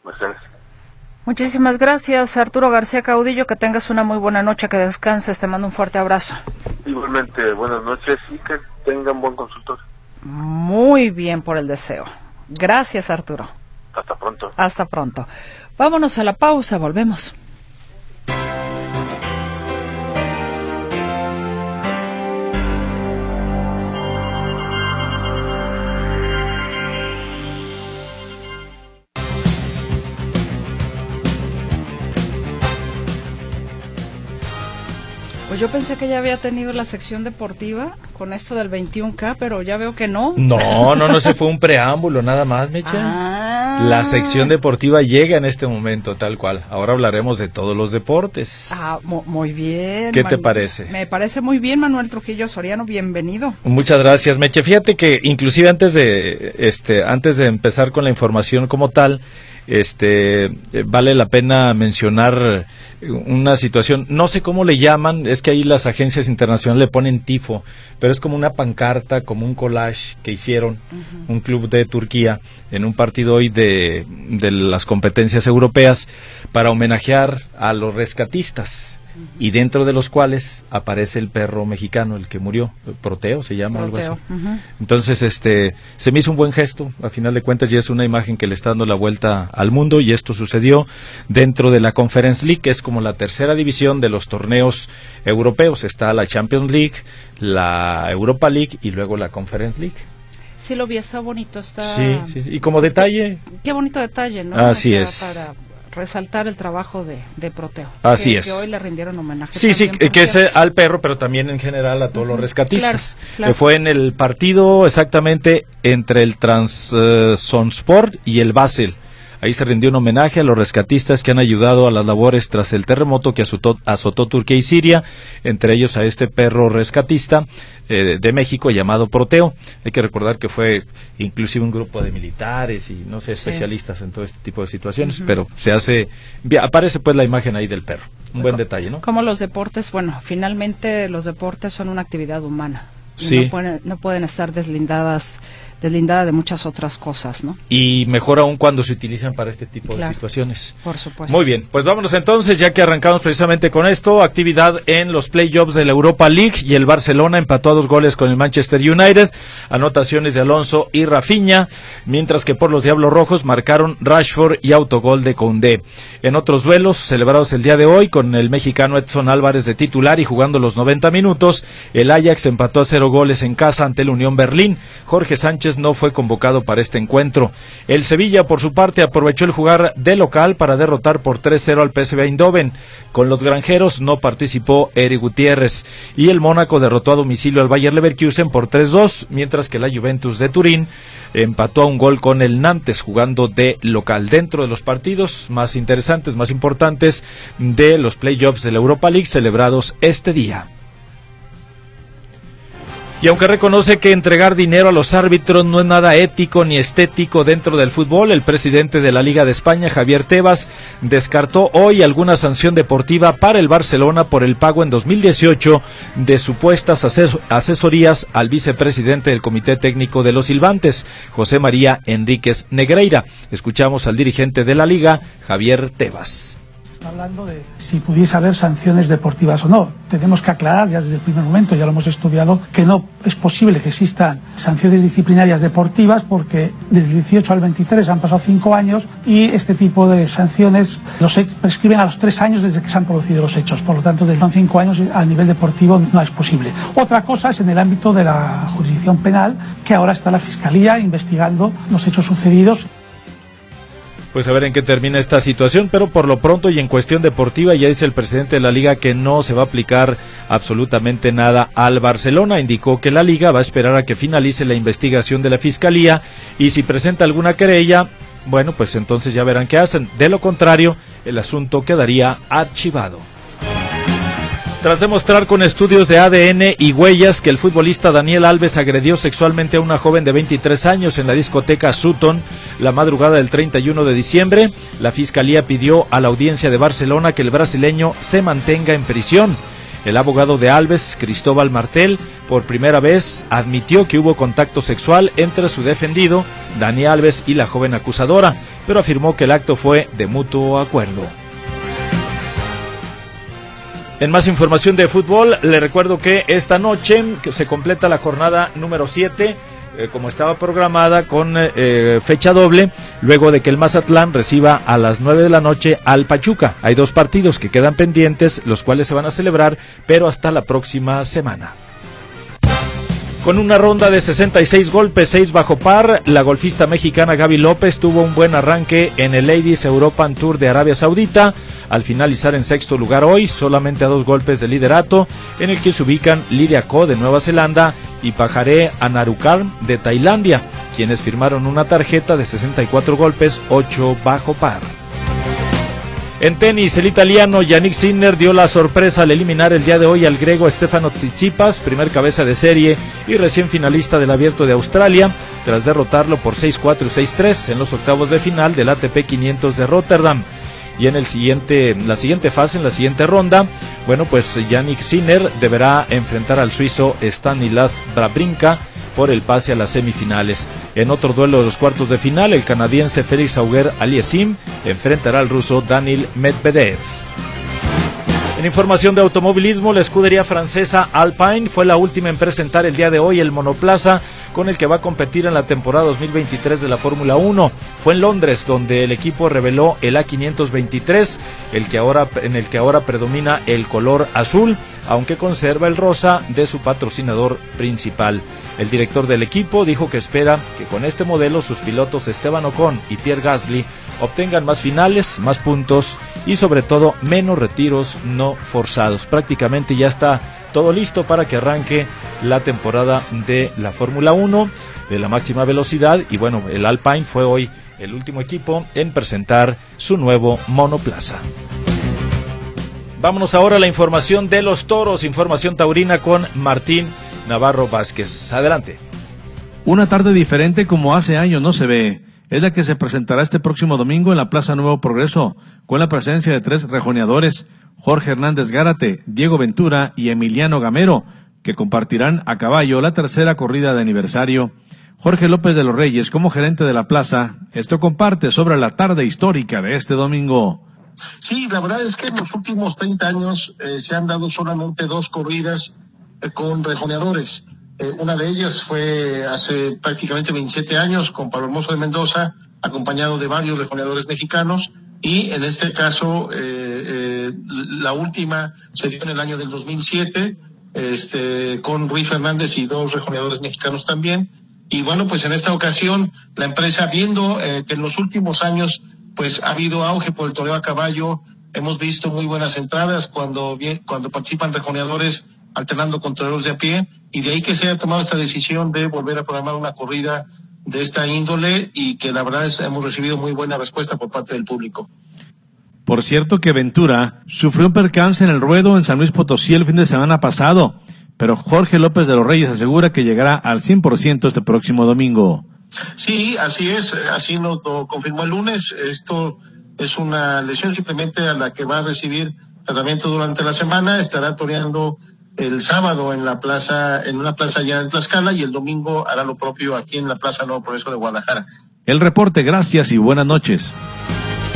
[SPEAKER 10] Mercedes.
[SPEAKER 2] Muchísimas gracias, Arturo García Caudillo. Que tengas una muy buena noche, que descanses. Te mando un fuerte abrazo.
[SPEAKER 10] Igualmente, buenas noches y que tengan buen consultor.
[SPEAKER 2] Muy bien por el deseo. Gracias, Arturo.
[SPEAKER 10] Hasta pronto.
[SPEAKER 2] Hasta pronto. Vámonos a la pausa, volvemos. Pues yo pensé que ya había tenido la sección deportiva con esto del 21K, pero ya veo que no.
[SPEAKER 11] No, no, no, se fue un preámbulo nada más, Mecha.
[SPEAKER 2] Ah.
[SPEAKER 11] La sección deportiva llega en este momento, tal cual. Ahora hablaremos de todos los deportes.
[SPEAKER 2] Ah, muy bien.
[SPEAKER 11] ¿Qué te parece?
[SPEAKER 2] Me parece muy bien, Manuel Trujillo Soriano, bienvenido.
[SPEAKER 11] Muchas gracias, Meche. Fíjate que inclusive antes de este antes de empezar con la información como tal, este eh, vale la pena mencionar una situación, no sé cómo le llaman, es que ahí las agencias internacionales le ponen tifo, pero es como una pancarta, como un collage que hicieron un club de Turquía en un partido hoy de, de las competencias europeas para homenajear a los rescatistas y dentro de los cuales aparece el perro mexicano, el que murió, Proteo se llama algo así. Entonces, este, se me hizo un buen gesto, a final de cuentas ya es una imagen que le está dando la vuelta al mundo y esto sucedió dentro de la Conference League, que es como la tercera división de los torneos europeos, está la Champions League, la Europa League y luego la Conference League.
[SPEAKER 2] Sí, lo vi, está bonito, está...
[SPEAKER 11] Sí, sí, y como detalle...
[SPEAKER 2] Qué bonito detalle, ¿no?
[SPEAKER 11] Así es
[SPEAKER 2] resaltar el trabajo de, de Proteo.
[SPEAKER 11] Así es.
[SPEAKER 2] Que hoy le rindieron homenaje.
[SPEAKER 11] Sí, sí, que es al perro, pero también en general a todos los rescatistas. fue en el partido exactamente entre el Transonsport y el Basel. Ahí se rindió un homenaje a los rescatistas que han ayudado a las labores tras el terremoto que azotó, azotó Turquía y Siria, entre ellos a este perro rescatista eh, de México llamado Proteo. Hay que recordar que fue inclusive un grupo de militares y no sé, especialistas en todo este tipo de situaciones, pero se hace, aparece pues la imagen ahí del perro. Un buen detalle, ¿no?
[SPEAKER 2] Como los deportes, bueno, finalmente los deportes son una actividad humana.
[SPEAKER 11] Sí.
[SPEAKER 2] No pueden, no pueden estar deslindadas deslindada de muchas otras cosas, ¿no?
[SPEAKER 11] Y mejor aún cuando se utilizan para este tipo
[SPEAKER 2] Claro.
[SPEAKER 11] de situaciones.
[SPEAKER 2] Por supuesto.
[SPEAKER 11] Muy bien, pues vámonos entonces, ya que arrancamos precisamente con esto, actividad en los playoffs de la Europa League y el Barcelona empató a dos goles con el Manchester United, anotaciones de Alonso y Rafinha, mientras que por los Diablos Rojos marcaron Rashford y autogol de Koundé. En otros duelos celebrados el día de hoy con el mexicano Edson Álvarez de titular y jugando los 90 minutos, el Ajax empató a cero goles en casa ante el Unión Berlín. Jorge Sánchez no fue convocado para este encuentro. El Sevilla, por su parte, aprovechó el jugar de local para derrotar por 3-0 al PSV Eindhoven. Con los granjeros no participó Eric Gutiérrez. Y el Mónaco derrotó a domicilio al Bayer Leverkusen por 3-2, mientras que la Juventus de Turín empató a un gol con el Nantes jugando de local. Dentro de los partidos más interesantes, más importantes de los playoffs de la Europa League celebrados este día. Y aunque reconoce que entregar dinero a los árbitros no es nada ético ni estético dentro del fútbol, el presidente de la Liga de España, Javier Tebas, descartó hoy alguna sanción deportiva para el Barcelona por el pago en 2018 de supuestas ases- asesorías al vicepresidente del Comité Técnico de los Silbantes, José María Enríquez Negreira. Escuchamos al dirigente de la Liga, Javier Tebas.
[SPEAKER 12] Hablando de si pudiese haber sanciones deportivas o no. Tenemos que aclarar ya desde el primer momento, ya lo hemos estudiado, que no es posible que existan sanciones disciplinarias deportivas porque desde el 18 al 23 han pasado cinco años y este tipo de sanciones los prescriben a los tres años desde que se han producido los hechos. Por lo tanto, desde los cinco años a nivel deportivo no es posible. Otra cosa es en el ámbito de la jurisdicción penal, que ahora está la Fiscalía investigando los hechos sucedidos
[SPEAKER 11] Pues a ver en qué termina esta situación, pero por lo pronto y en cuestión deportiva ya dice el presidente de la liga que no se va a aplicar absolutamente nada al Barcelona. Indicó que la liga va a esperar a que finalice la investigación de la fiscalía y si presenta alguna querella, bueno, pues entonces ya verán qué hacen. De lo contrario, el asunto quedaría archivado. Tras demostrar con estudios de ADN y huellas que el futbolista Daniel Alves agredió sexualmente a una joven de 23 años en la discoteca Sutton la madrugada del 31 de diciembre, la Fiscalía pidió a la audiencia de Barcelona que el brasileño se mantenga en prisión. El abogado de Alves, Cristóbal Martel, por primera vez admitió que hubo contacto sexual entre su defendido, Dani Alves, y la joven acusadora, pero afirmó que el acto fue de mutuo acuerdo. En más información de fútbol, le recuerdo que esta noche se completa la jornada número 7, eh, como estaba programada, con eh, eh, fecha doble, luego de que el Mazatlán reciba a las 9 de la noche al Pachuca. Hay dos partidos que quedan pendientes, los cuales se van a celebrar, pero hasta la próxima semana. Con una ronda de 66 golpes, 6 bajo par, la golfista mexicana Gaby López tuvo un buen arranque en el Ladies European Tour de Arabia Saudita, al finalizar en sexto lugar hoy, solamente a dos golpes de liderato, en el que se ubican Lidia Ko de Nueva Zelanda y Pajaré Anarukar de Tailandia, quienes firmaron una tarjeta de 64 golpes, 8 bajo par. En tenis, el italiano Yannick Sinner dio la sorpresa al eliminar el día de hoy al griego Stefano Tsitsipas, primer cabeza de serie y recién finalista del Abierto de Australia, tras derrotarlo por 6-4 y 6-3 en los octavos de final del ATP 500 de Rotterdam. Y en el siguiente, la siguiente fase, en la siguiente ronda, bueno, pues Yannick Sinner deberá enfrentar al suizo Stanislas Brabrinka por el pase a las semifinales. En otro duelo de los cuartos de final, el canadiense Félix Auger Aliasim enfrentará al ruso Daniil Medvedev. En información de automovilismo, la escudería francesa Alpine fue la última en presentar el día de hoy el monoplaza con el que va a competir en la temporada 2023 de la Fórmula 1. Fue en Londres donde el equipo reveló el A523, el que ahora, en el que ahora predomina el color azul, aunque conserva el rosa de su patrocinador principal. El director del equipo dijo que espera que con este modelo sus pilotos Esteban Ocon y Pierre Gasly obtengan más finales, más puntos y sobre todo menos retiros no forzados. Prácticamente ya está todo listo para que arranque la temporada de la Fórmula 1 de la máxima velocidad y bueno, el Alpine fue hoy el último equipo en presentar su nuevo monoplaza. Vámonos ahora a la información de los toros, información taurina con Martín Navarro Vázquez. Adelante.
[SPEAKER 13] Una tarde diferente como hace años no se ve. Es la que se presentará este próximo domingo en la Plaza Nuevo Progreso, con la presencia de tres rejoneadores, Jorge Hernández Gárate, Diego Ventura y Emiliano Gamero, que compartirán a caballo la tercera corrida de aniversario. Jorge López de los Reyes, como gerente de la plaza, esto comparte sobre la tarde histórica de este domingo.
[SPEAKER 14] Sí, la verdad es que en los últimos 30 años eh, se han dado solamente dos corridas eh, con rejoneadores. Eh, una de ellas fue hace prácticamente 27 años con Pablo Hermoso de Mendoza, acompañado de varios rejoneadores mexicanos. Y en este caso, la última se dio en el año del 2007, este, con Ruiz Fernández y dos rejoneadores mexicanos también. Y bueno, pues en esta ocasión, la empresa, viendo que en los últimos años pues ha habido auge por el toreo a caballo. Hemos visto muy buenas entradas cuando, cuando participan rejoneadores alternando toreros de a pie y de ahí que se haya tomado esta decisión de volver a programar una corrida de esta índole y que la verdad es hemos recibido muy buena respuesta por parte del público.
[SPEAKER 13] Por cierto que Ventura sufrió un percance en el ruedo en San Luis Potosí el fin de semana pasado, pero Jorge López de los Reyes asegura que llegará al 100% este próximo domingo.
[SPEAKER 14] Sí, así es, así lo, confirmó el lunes. Esto es una lesión simplemente a la que va a recibir tratamiento durante la semana. Estará toreando el sábado en la plaza, en una plaza ya en Tlaxcala y el domingo hará lo propio aquí en la Plaza Nuevo Progreso de Guadalajara.
[SPEAKER 13] El reporte, gracias y buenas noches.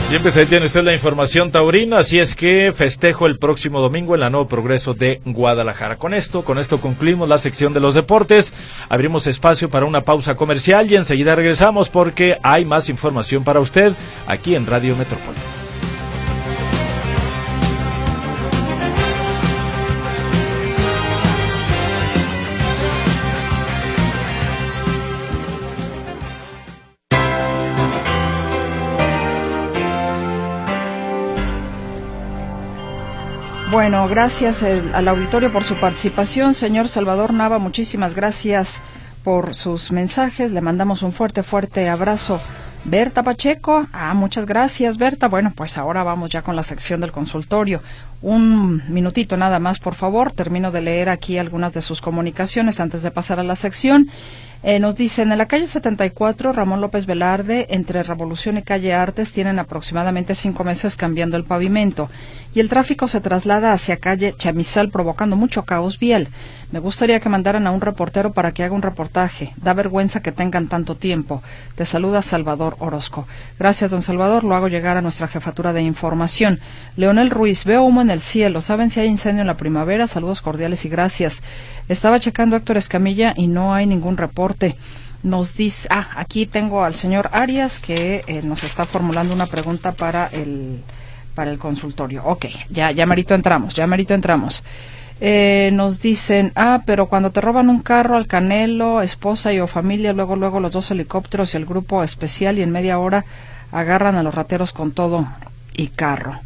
[SPEAKER 11] Bien, pues ahí tiene usted la información taurina, así es que festejo el próximo domingo en la Nuevo Progreso de Guadalajara. Con esto, con esto concluimos la sección de los deportes, abrimos espacio para una pausa comercial y enseguida regresamos porque hay más información para usted aquí en Radio Metrópoli.
[SPEAKER 2] Bueno, gracias al auditorio por su participación. Señor Salvador Nava, muchísimas gracias por sus mensajes. Le mandamos un fuerte, fuerte abrazo. Berta Pacheco, ah, muchas gracias, Berta. Bueno, pues ahora vamos ya con la sección del consultorio. Un minutito nada más, por favor. Termino de leer aquí algunas de sus comunicaciones antes de pasar a la sección. Eh, nos dicen, en la calle 74, Ramón López Velarde, entre Revolución y Calle Artes, tienen aproximadamente cinco meses cambiando el pavimento y el tráfico se traslada hacia calle Chamizal provocando mucho caos vial. Me gustaría que mandaran a un reportero para que haga un reportaje. Da vergüenza que tengan tanto tiempo. Te saluda Salvador Orozco. Gracias, don Salvador. Lo hago llegar a nuestra jefatura de información. Leonel Ruiz, veo humo en el cielo. ¿Saben si hay incendio en la primavera? Saludos cordiales y gracias. Estaba checando Héctor Escamilla y no hay ningún reporte nos dice, ah, aquí tengo al señor Arias que eh, nos está formulando una pregunta para el, para el consultorio. Ok, ya, ya marito entramos, ya marito entramos. Eh, nos dicen, ah, pero cuando te roban un carro al Canelo, esposa y o familia, luego, luego los dos helicópteros y el grupo especial y en media hora agarran a los rateros con todo y carro.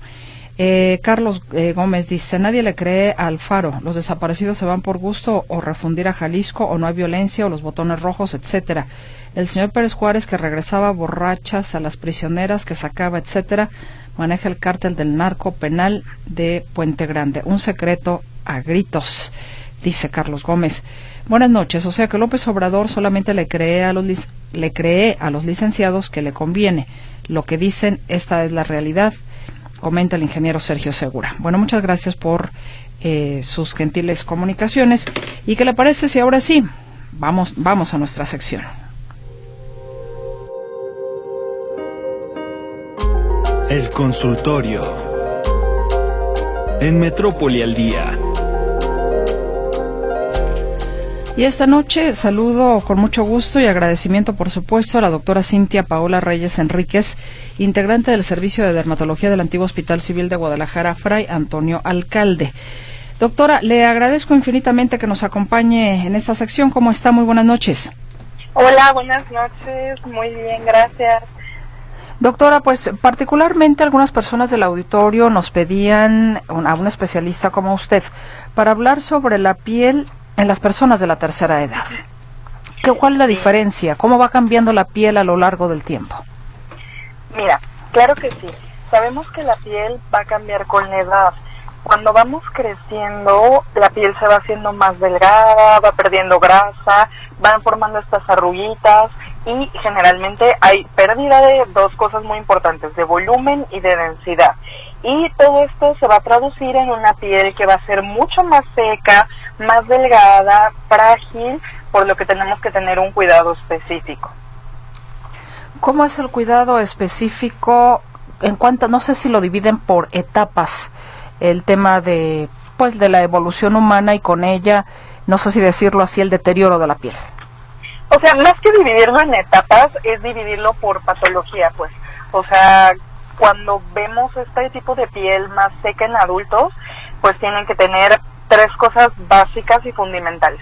[SPEAKER 2] Eh, Carlos eh, Gómez dice, nadie le cree al faro, los desaparecidos se van por gusto o refundir a Jalisco o no hay violencia o los botones rojos, etcétera. El señor Pérez Juárez que regresaba borrachas a las prisioneras que sacaba, etcétera, maneja el cártel del narco penal de Puente Grande. Un secreto a gritos, dice Carlos Gómez. Buenas noches. O sea que López Obrador solamente le cree a los, le cree a los licenciados que le conviene. Lo que dicen, esta es la realidad, comenta el ingeniero Sergio Segura. Bueno, muchas gracias por eh, sus gentiles comunicaciones. ¿Y qué le parece si ahora sí vamos, vamos a nuestra sección?
[SPEAKER 15] El consultorio. En Metrópoli al día.
[SPEAKER 2] Y esta noche saludo con mucho gusto y agradecimiento, por supuesto, a la doctora Cintia Paola Reyes Enríquez, integrante del Servicio de Dermatología del Antiguo Hospital Civil de Guadalajara, Fray Antonio Alcalde. Doctora, le agradezco infinitamente que nos acompañe en esta sección. ¿Cómo está? Muy buenas noches.
[SPEAKER 16] Hola, buenas noches. Muy bien, gracias.
[SPEAKER 2] Doctora, pues particularmente algunas personas del auditorio nos pedían a un especialista como usted para hablar sobre la piel en las personas de la tercera edad. ¿Qué, ¿Cuál es la diferencia? ¿Cómo va cambiando la piel a lo largo del tiempo?
[SPEAKER 16] Mira, claro que sí. Sabemos que la piel va a cambiar con la edad. Cuando vamos creciendo, la piel se va haciendo más delgada, va perdiendo grasa, van formando estas arruguitas y generalmente hay pérdida de dos cosas muy importantes, de volumen y de densidad. Y todo esto se va a traducir en una piel que va a ser mucho más seca, más delgada, frágil, por lo que tenemos que tener un cuidado específico.
[SPEAKER 2] ¿Cómo es el cuidado específico en cuanto, no sé si lo dividen por etapas, el tema de, pues, de la evolución humana y con ella, no sé si decirlo así, el deterioro de la piel?
[SPEAKER 16] O sea, más que dividirlo en etapas, es dividirlo por patología, pues. O sea, cuando vemos este tipo de piel más seca en adultos, pues tienen que tener tres cosas básicas y fundamentales.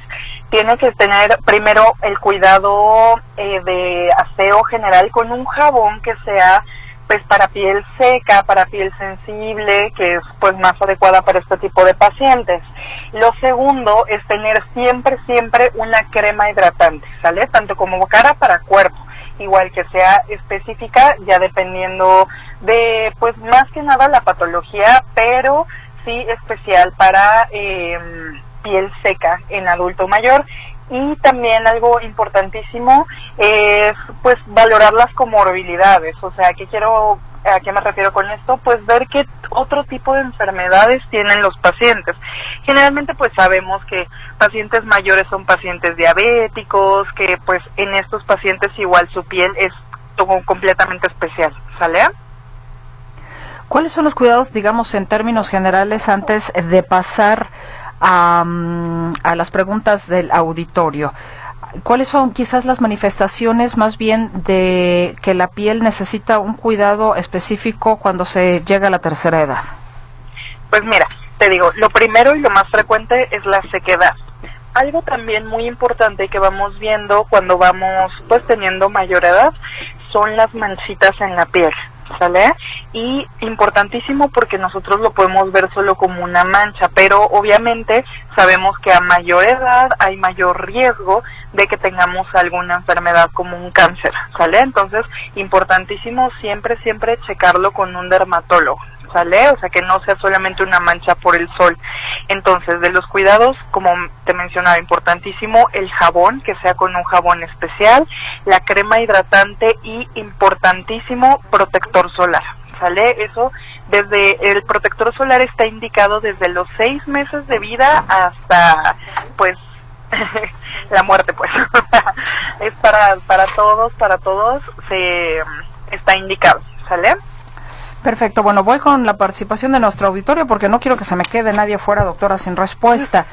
[SPEAKER 16] Tiene que tener primero el cuidado eh, de aseo general con un jabón que sea pues para piel seca, para piel sensible, que es pues más adecuada para este tipo de pacientes. Lo segundo es tener siempre, siempre una crema hidratante, ¿sale? Tanto como cara para cuerpo, igual que sea específica, ya dependiendo de, pues más que nada la patología, pero sí especial para em, piel seca en adulto mayor y también algo importantísimo es pues valorar las comorbilidades, o sea, ¿qué quiero a qué me refiero con esto? Pues ver qué otro tipo de enfermedades tienen los pacientes. Generalmente pues sabemos que pacientes mayores son pacientes diabéticos, que pues en estos pacientes igual su piel es completamente especial, ¿sale?
[SPEAKER 2] ¿Cuáles son los cuidados, digamos, en términos generales antes de pasar a, a las preguntas del auditorio. ¿Cuáles son quizás las manifestaciones más bien de que la piel necesita un cuidado específico cuando se llega a la tercera edad?
[SPEAKER 16] Pues mira, te digo, lo primero y lo más frecuente es la sequedad. Algo también muy importante que vamos viendo cuando vamos pues teniendo mayor edad son las manchitas en la piel. ¿Sale? Y importantísimo porque nosotros lo podemos ver solo como una mancha, pero obviamente sabemos que a mayor edad hay mayor riesgo de que tengamos alguna enfermedad como un cáncer, ¿sale? Entonces, importantísimo siempre, siempre checarlo con un dermatólogo. ¿Sale? O sea, que no sea solamente una mancha por el sol. Entonces, de los cuidados, como te mencionaba, importantísimo el jabón, que sea con un jabón especial, la crema hidratante y importantísimo protector solar, ¿sale? Eso desde el protector solar está indicado desde los seis meses de vida hasta, pues, la muerte, pues. es para, para todos, para todos, se está indicado, ¿sale?
[SPEAKER 2] Perfecto, bueno, voy con la participación de nuestro auditorio porque no quiero que se me quede nadie fuera, doctora, sin respuesta.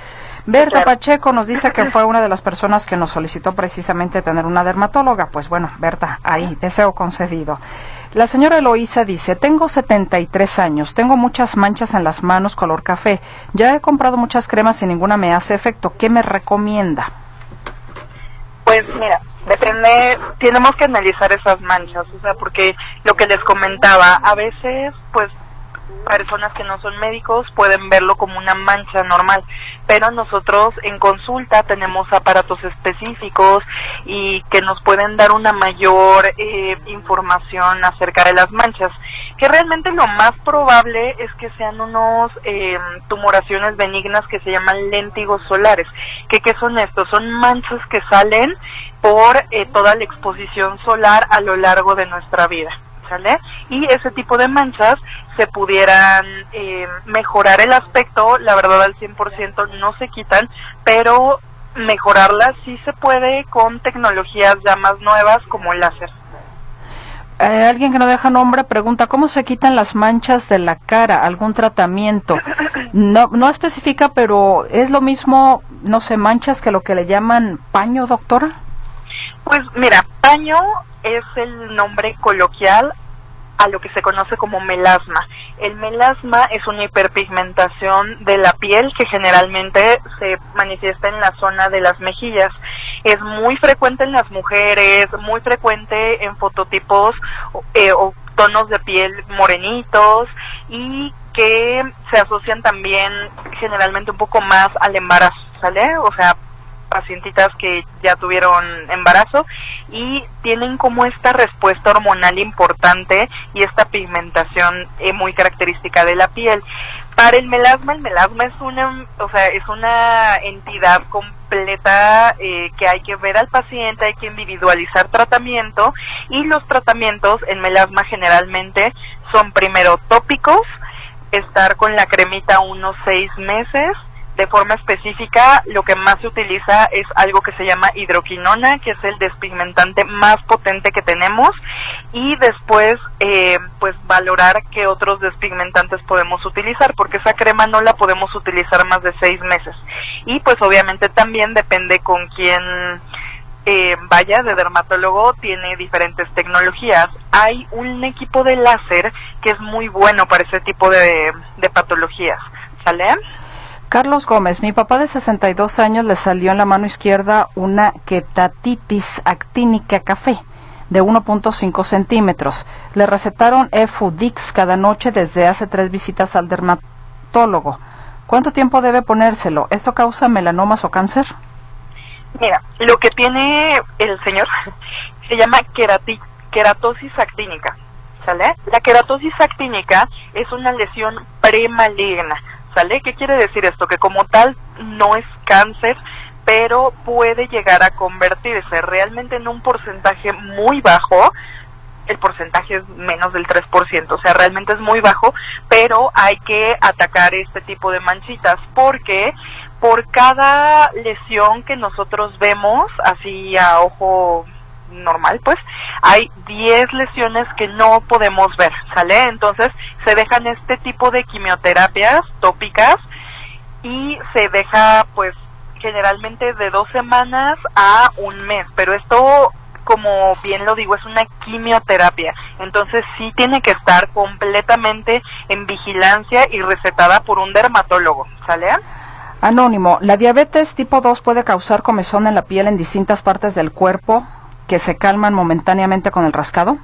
[SPEAKER 2] Berta Pacheco nos dice que fue una de las personas que nos solicitó precisamente tener una dermatóloga. Pues bueno, Berta, ahí, deseo concedido. La señora Eloísa dice, tengo 73 años, tengo muchas manchas en las manos color café, ya he comprado muchas cremas y ninguna me hace efecto. ¿Qué me recomienda?
[SPEAKER 16] Pues mira, depende, tenemos que analizar esas manchas, o sea, porque lo que les comentaba, a veces, pues, personas que no son médicos pueden verlo como una mancha normal, pero nosotros en consulta tenemos aparatos específicos y que nos pueden dar una mayor eh, información acerca de las manchas, que realmente lo más probable es que sean unos eh, tumoraciones benignas que se llaman léntigos solares, que qué son estos, son manchas que salen por eh, toda la exposición solar a lo largo de nuestra vida. ¿Sale? Y ese tipo de manchas se pudieran eh, mejorar el aspecto, la verdad al 100% no se quitan, pero mejorarlas sí se puede con tecnologías ya más nuevas como el láser.
[SPEAKER 2] Eh, alguien que no deja nombre pregunta, ¿cómo se quitan las manchas de la cara? ¿Algún tratamiento? No, no especifica, pero ¿es lo mismo, no sé, manchas que lo que le llaman paño, doctora?
[SPEAKER 16] Pues mira, paño es el nombre coloquial a lo que se conoce como melasma. El melasma es una hiperpigmentación de la piel que generalmente se manifiesta en la zona de las mejillas. Es muy frecuente en las mujeres, muy frecuente en fototipos eh, o tonos de piel morenitos y que se asocian también generalmente un poco más al embarazo, ¿sale? O sea, pacientitas que ya tuvieron embarazo y tienen como esta respuesta hormonal importante y esta pigmentación eh, muy característica de la piel. Para el melasma, el melasma es una, o sea, es una entidad completa eh, que hay que ver al paciente, hay que individualizar tratamiento y los tratamientos en melasma generalmente son primero tópicos, estar con la cremita unos seis meses, de forma específica, lo que más se utiliza es algo que se llama hidroquinona, que es el despigmentante más potente que tenemos, y después, eh, pues valorar qué otros despigmentantes podemos utilizar, porque esa crema no la podemos utilizar más de seis meses. Y pues obviamente también depende con quién eh, vaya de dermatólogo, tiene diferentes tecnologías. Hay un equipo de láser que es muy bueno para ese tipo de, de patologías. ¿Sale?
[SPEAKER 2] Carlos Gómez, mi papá de 62 años le salió en la mano izquierda una quetatitis actínica café de 1.5 centímetros. Le recetaron Efudix cada noche desde hace tres visitas al dermatólogo. ¿Cuánto tiempo debe ponérselo? ¿Esto causa melanomas o cáncer?
[SPEAKER 16] Mira, lo que tiene el señor se llama queratosis actínica. ¿Sale? La queratosis actínica es una lesión premaligna ¿Qué quiere decir esto? Que como tal no es cáncer, pero puede llegar a convertirse realmente en un porcentaje muy bajo, el porcentaje es menos del 3%, o sea, realmente es muy bajo, pero hay que atacar este tipo de manchitas. Porque por cada lesión que nosotros vemos así a ojo normal, pues hay 10 lesiones que no podemos ver, ¿sale? Entonces se dejan este tipo de quimioterapias tópicas y se deja pues generalmente de dos semanas a un mes, pero esto como bien lo digo, es una quimioterapia. Entonces sí tiene que estar completamente en vigilancia y recetada por un dermatólogo. ¿Sale?
[SPEAKER 2] Anónimo, ¿la diabetes tipo 2 puede causar comezón en la piel en distintas partes del cuerpo? Que se calman momentáneamente con el rascado?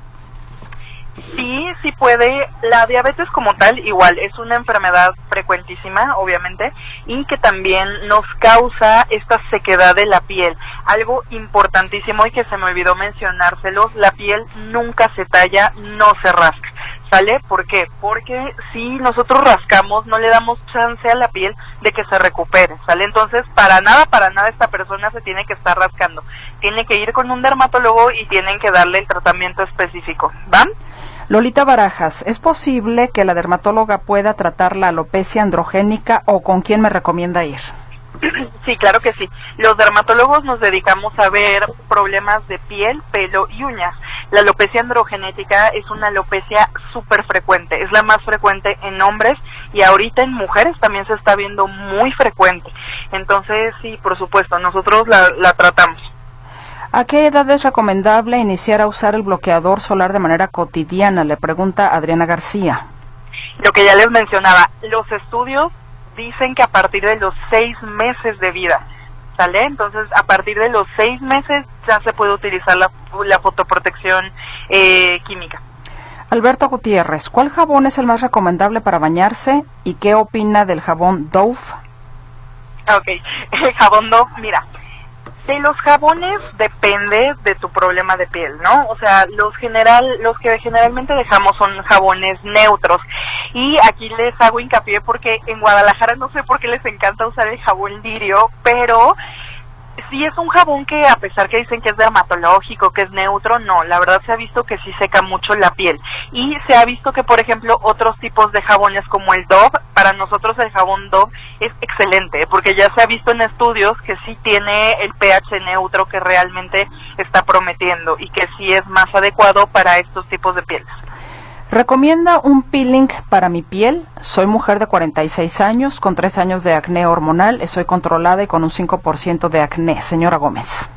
[SPEAKER 16] Sí, sí puede. La diabetes como tal, igual, es una enfermedad frecuentísima, obviamente, y que también nos causa esta sequedad de la piel. Algo importantísimo y que se me olvidó mencionárselos, la piel nunca se talla, no se rasca. ¿Sale? ¿Por qué? Porque si nosotros rascamos, no le damos chance a la piel de que se recupere, ¿sale? Entonces, para nada, para nada esta persona se tiene que estar rascando. Tiene que ir con un dermatólogo y tienen que darle el tratamiento específico, ¿va?
[SPEAKER 2] Lolita Barajas, ¿es posible que la dermatóloga pueda tratar la alopecia androgénica o con quién me recomienda ir?
[SPEAKER 16] Sí, claro que sí. Los dermatólogos nos dedicamos a ver problemas de piel, pelo y uñas. La alopecia androgenética es una alopecia súper frecuente, es la más frecuente en hombres y ahorita en mujeres también se está viendo muy frecuente. Entonces, sí, por supuesto, nosotros la, la tratamos.
[SPEAKER 2] ¿A qué edad es recomendable iniciar a usar el bloqueador solar de manera cotidiana? Le pregunta Adriana García.
[SPEAKER 16] Lo que ya les mencionaba, los estudios dicen que a partir de los seis meses de vida, ¿sale? Entonces, a partir de los seis meses ya se puede utilizar la, la fotoprotección eh, química.
[SPEAKER 2] Alberto Gutiérrez, ¿cuál jabón es el más recomendable para bañarse y qué opina del jabón Dove?
[SPEAKER 16] Ok, el jabón Dove, mira, de los jabones depende de tu problema de piel, ¿no? O sea, los general, los que generalmente dejamos son jabones neutros. Y aquí les hago hincapié porque en Guadalajara no sé por qué les encanta usar el jabón lirio, pero sí es un jabón que a pesar que dicen que es dermatológico, que es neutro, no, la verdad se ha visto que sí seca mucho la piel. Y se ha visto que, por ejemplo, otros tipos de jabones como el Dove, para nosotros el jabón Dove es excelente, porque ya se ha visto en estudios que sí tiene el pH neutro que realmente está prometiendo y que sí es más adecuado para estos tipos de pieles.
[SPEAKER 2] Recomienda un peeling para mi piel. Soy mujer de 46 años, con 3 años de acné hormonal. Estoy controlada y con un 5% de acné. Señora Gómez.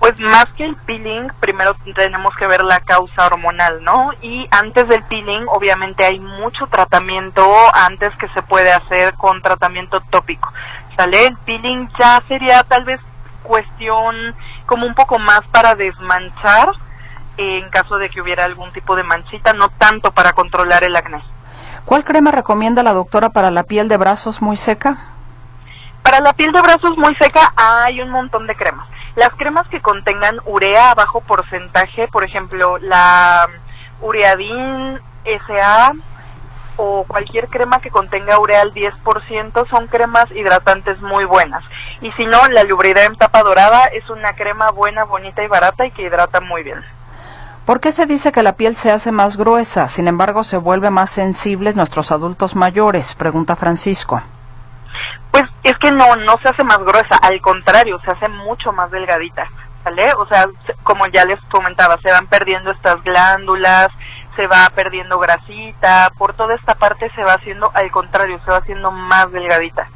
[SPEAKER 16] Pues más que el peeling, primero tenemos que ver la causa hormonal, ¿no? Y antes del peeling, obviamente hay mucho tratamiento antes que se puede hacer con tratamiento tópico. ¿Sale? El peeling ya sería tal vez cuestión como un poco más para desmanchar en caso de que hubiera algún tipo de manchita, no tanto para controlar el acné.
[SPEAKER 2] ¿Cuál crema recomienda la doctora para la piel de brazos muy seca?
[SPEAKER 16] Para la piel de brazos muy seca hay un montón de cremas. Las cremas que contengan urea a bajo porcentaje, por ejemplo, la Ureadin SA, o cualquier crema que contenga urea al 10% son cremas hidratantes muy buenas. Y si no, la Lubriderm tapa dorada es una crema buena, bonita y barata y que hidrata muy bien.
[SPEAKER 2] ¿Por qué se dice que la piel se hace más gruesa, sin embargo se vuelve más sensibles nuestros adultos mayores? Pregunta Francisco.
[SPEAKER 16] Pues es que no, no se hace más gruesa, al contrario, se hace mucho más delgadita, ¿sale? O sea, se- como ya les comentaba, se van perdiendo estas glándulas, se va perdiendo grasita, por toda esta parte se va haciendo, al contrario, se va haciendo más delgadita.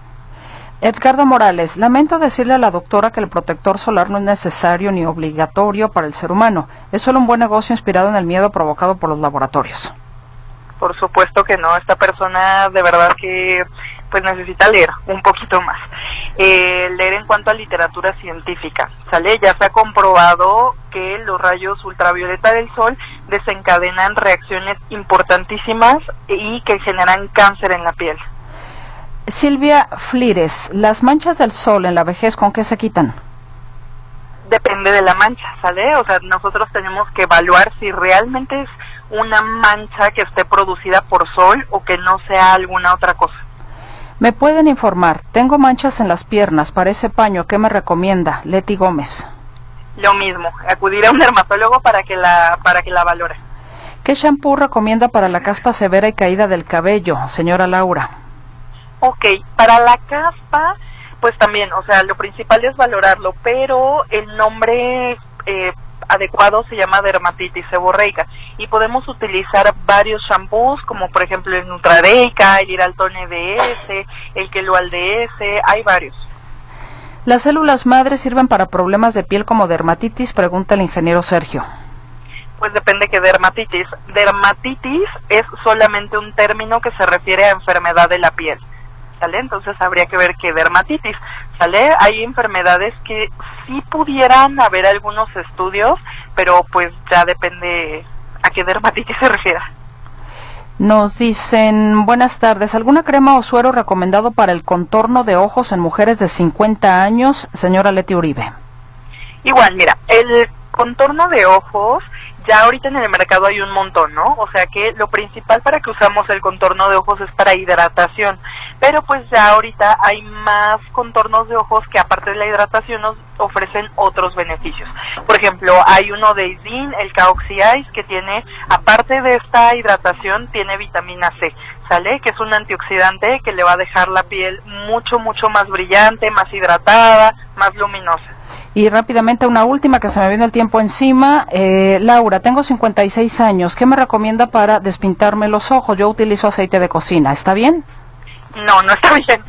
[SPEAKER 2] Edgardo Morales, lamento decirle a la doctora que el protector solar no es necesario ni obligatorio para el ser humano. Es solo un buen negocio inspirado en el miedo provocado por los laboratorios.
[SPEAKER 16] Por supuesto que no, esta persona de verdad que pues necesita leer un poquito más. Eh, leer en cuanto a literatura científica, ¿sale? Ya se ha comprobado que los rayos ultravioleta del sol desencadenan reacciones importantísimas y que generan cáncer en la piel.
[SPEAKER 2] Silvia Flires, las manchas del sol en la vejez, ¿con qué se quitan?
[SPEAKER 16] Depende de la mancha, ¿sale? O sea, nosotros tenemos que evaluar si realmente es una mancha que esté producida por sol o que no sea alguna otra cosa.
[SPEAKER 2] ¿Me pueden informar? Tengo manchas en las piernas, parece paño. ¿Qué me recomienda? Leti Gómez.
[SPEAKER 16] Lo mismo, acudir a un dermatólogo para que la para que la valore.
[SPEAKER 2] ¿Qué shampoo recomienda para la caspa severa y caída del cabello, señora Laura?
[SPEAKER 16] Ok, para la caspa, pues también, o sea, lo principal es valorarlo, pero el nombre eh, adecuado se llama dermatitis seborreica y podemos utilizar varios shampoos, como por ejemplo el Nutrareica, el Iraltone DS, el Kelual DS, hay varios.
[SPEAKER 2] ¿Las células madres sirven para problemas de piel como dermatitis? Pregunta el ingeniero Sergio.
[SPEAKER 16] Pues depende que dermatitis. Dermatitis es solamente un término que se refiere a enfermedad de la piel. ¿Sale? Entonces habría que ver qué dermatitis. ¿Sale? Hay enfermedades que sí pudieran haber algunos estudios, pero pues ya depende a qué dermatitis se refiera.
[SPEAKER 2] Nos dicen, buenas tardes, ¿alguna crema o suero recomendado para el contorno de ojos en mujeres de 50 años? Señora Leti Uribe.
[SPEAKER 16] Igual, mira, el contorno de ojos, ya ahorita en el mercado hay un montón, ¿no? O sea que lo principal para que usamos el contorno de ojos es para hidratación, pero pues ya ahorita hay más contornos de ojos que aparte de la hidratación nos ofrecen otros beneficios. Por ejemplo, hay uno de Isdin, el Caoxy Ice, que tiene, aparte de esta hidratación, tiene vitamina C, ¿sale? Que es un antioxidante que le va a dejar la piel mucho, mucho más brillante, más hidratada, más luminosa.
[SPEAKER 2] Y rápidamente una última que se me vino el tiempo encima. Eh, Laura, tengo 56 años. ¿Qué me recomienda para despintarme los ojos? Yo utilizo aceite de cocina. ¿Está bien?
[SPEAKER 16] No, no está bien.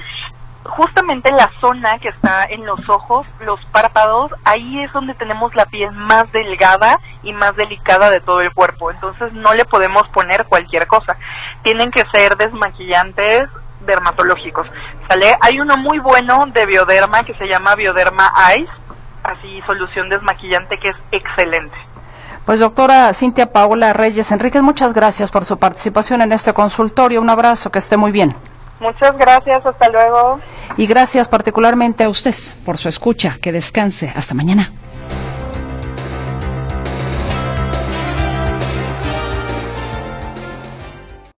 [SPEAKER 16] Justamente la zona que está en los ojos, los párpados, ahí es donde tenemos la piel más delgada y más delicada de todo el cuerpo. Entonces no le podemos poner cualquier cosa. Tienen que ser desmaquillantes dermatológicos. ¿Sale? Hay uno muy bueno de Bioderma que se llama Bioderma Ice, así solución desmaquillante que es excelente.
[SPEAKER 2] Pues doctora Cintia Paola Reyes Enríquez, muchas gracias por su participación en este consultorio. Un abrazo, que esté muy bien.
[SPEAKER 16] Muchas gracias, hasta luego.
[SPEAKER 2] Y gracias particularmente a usted por su escucha. Que descanse. Hasta mañana.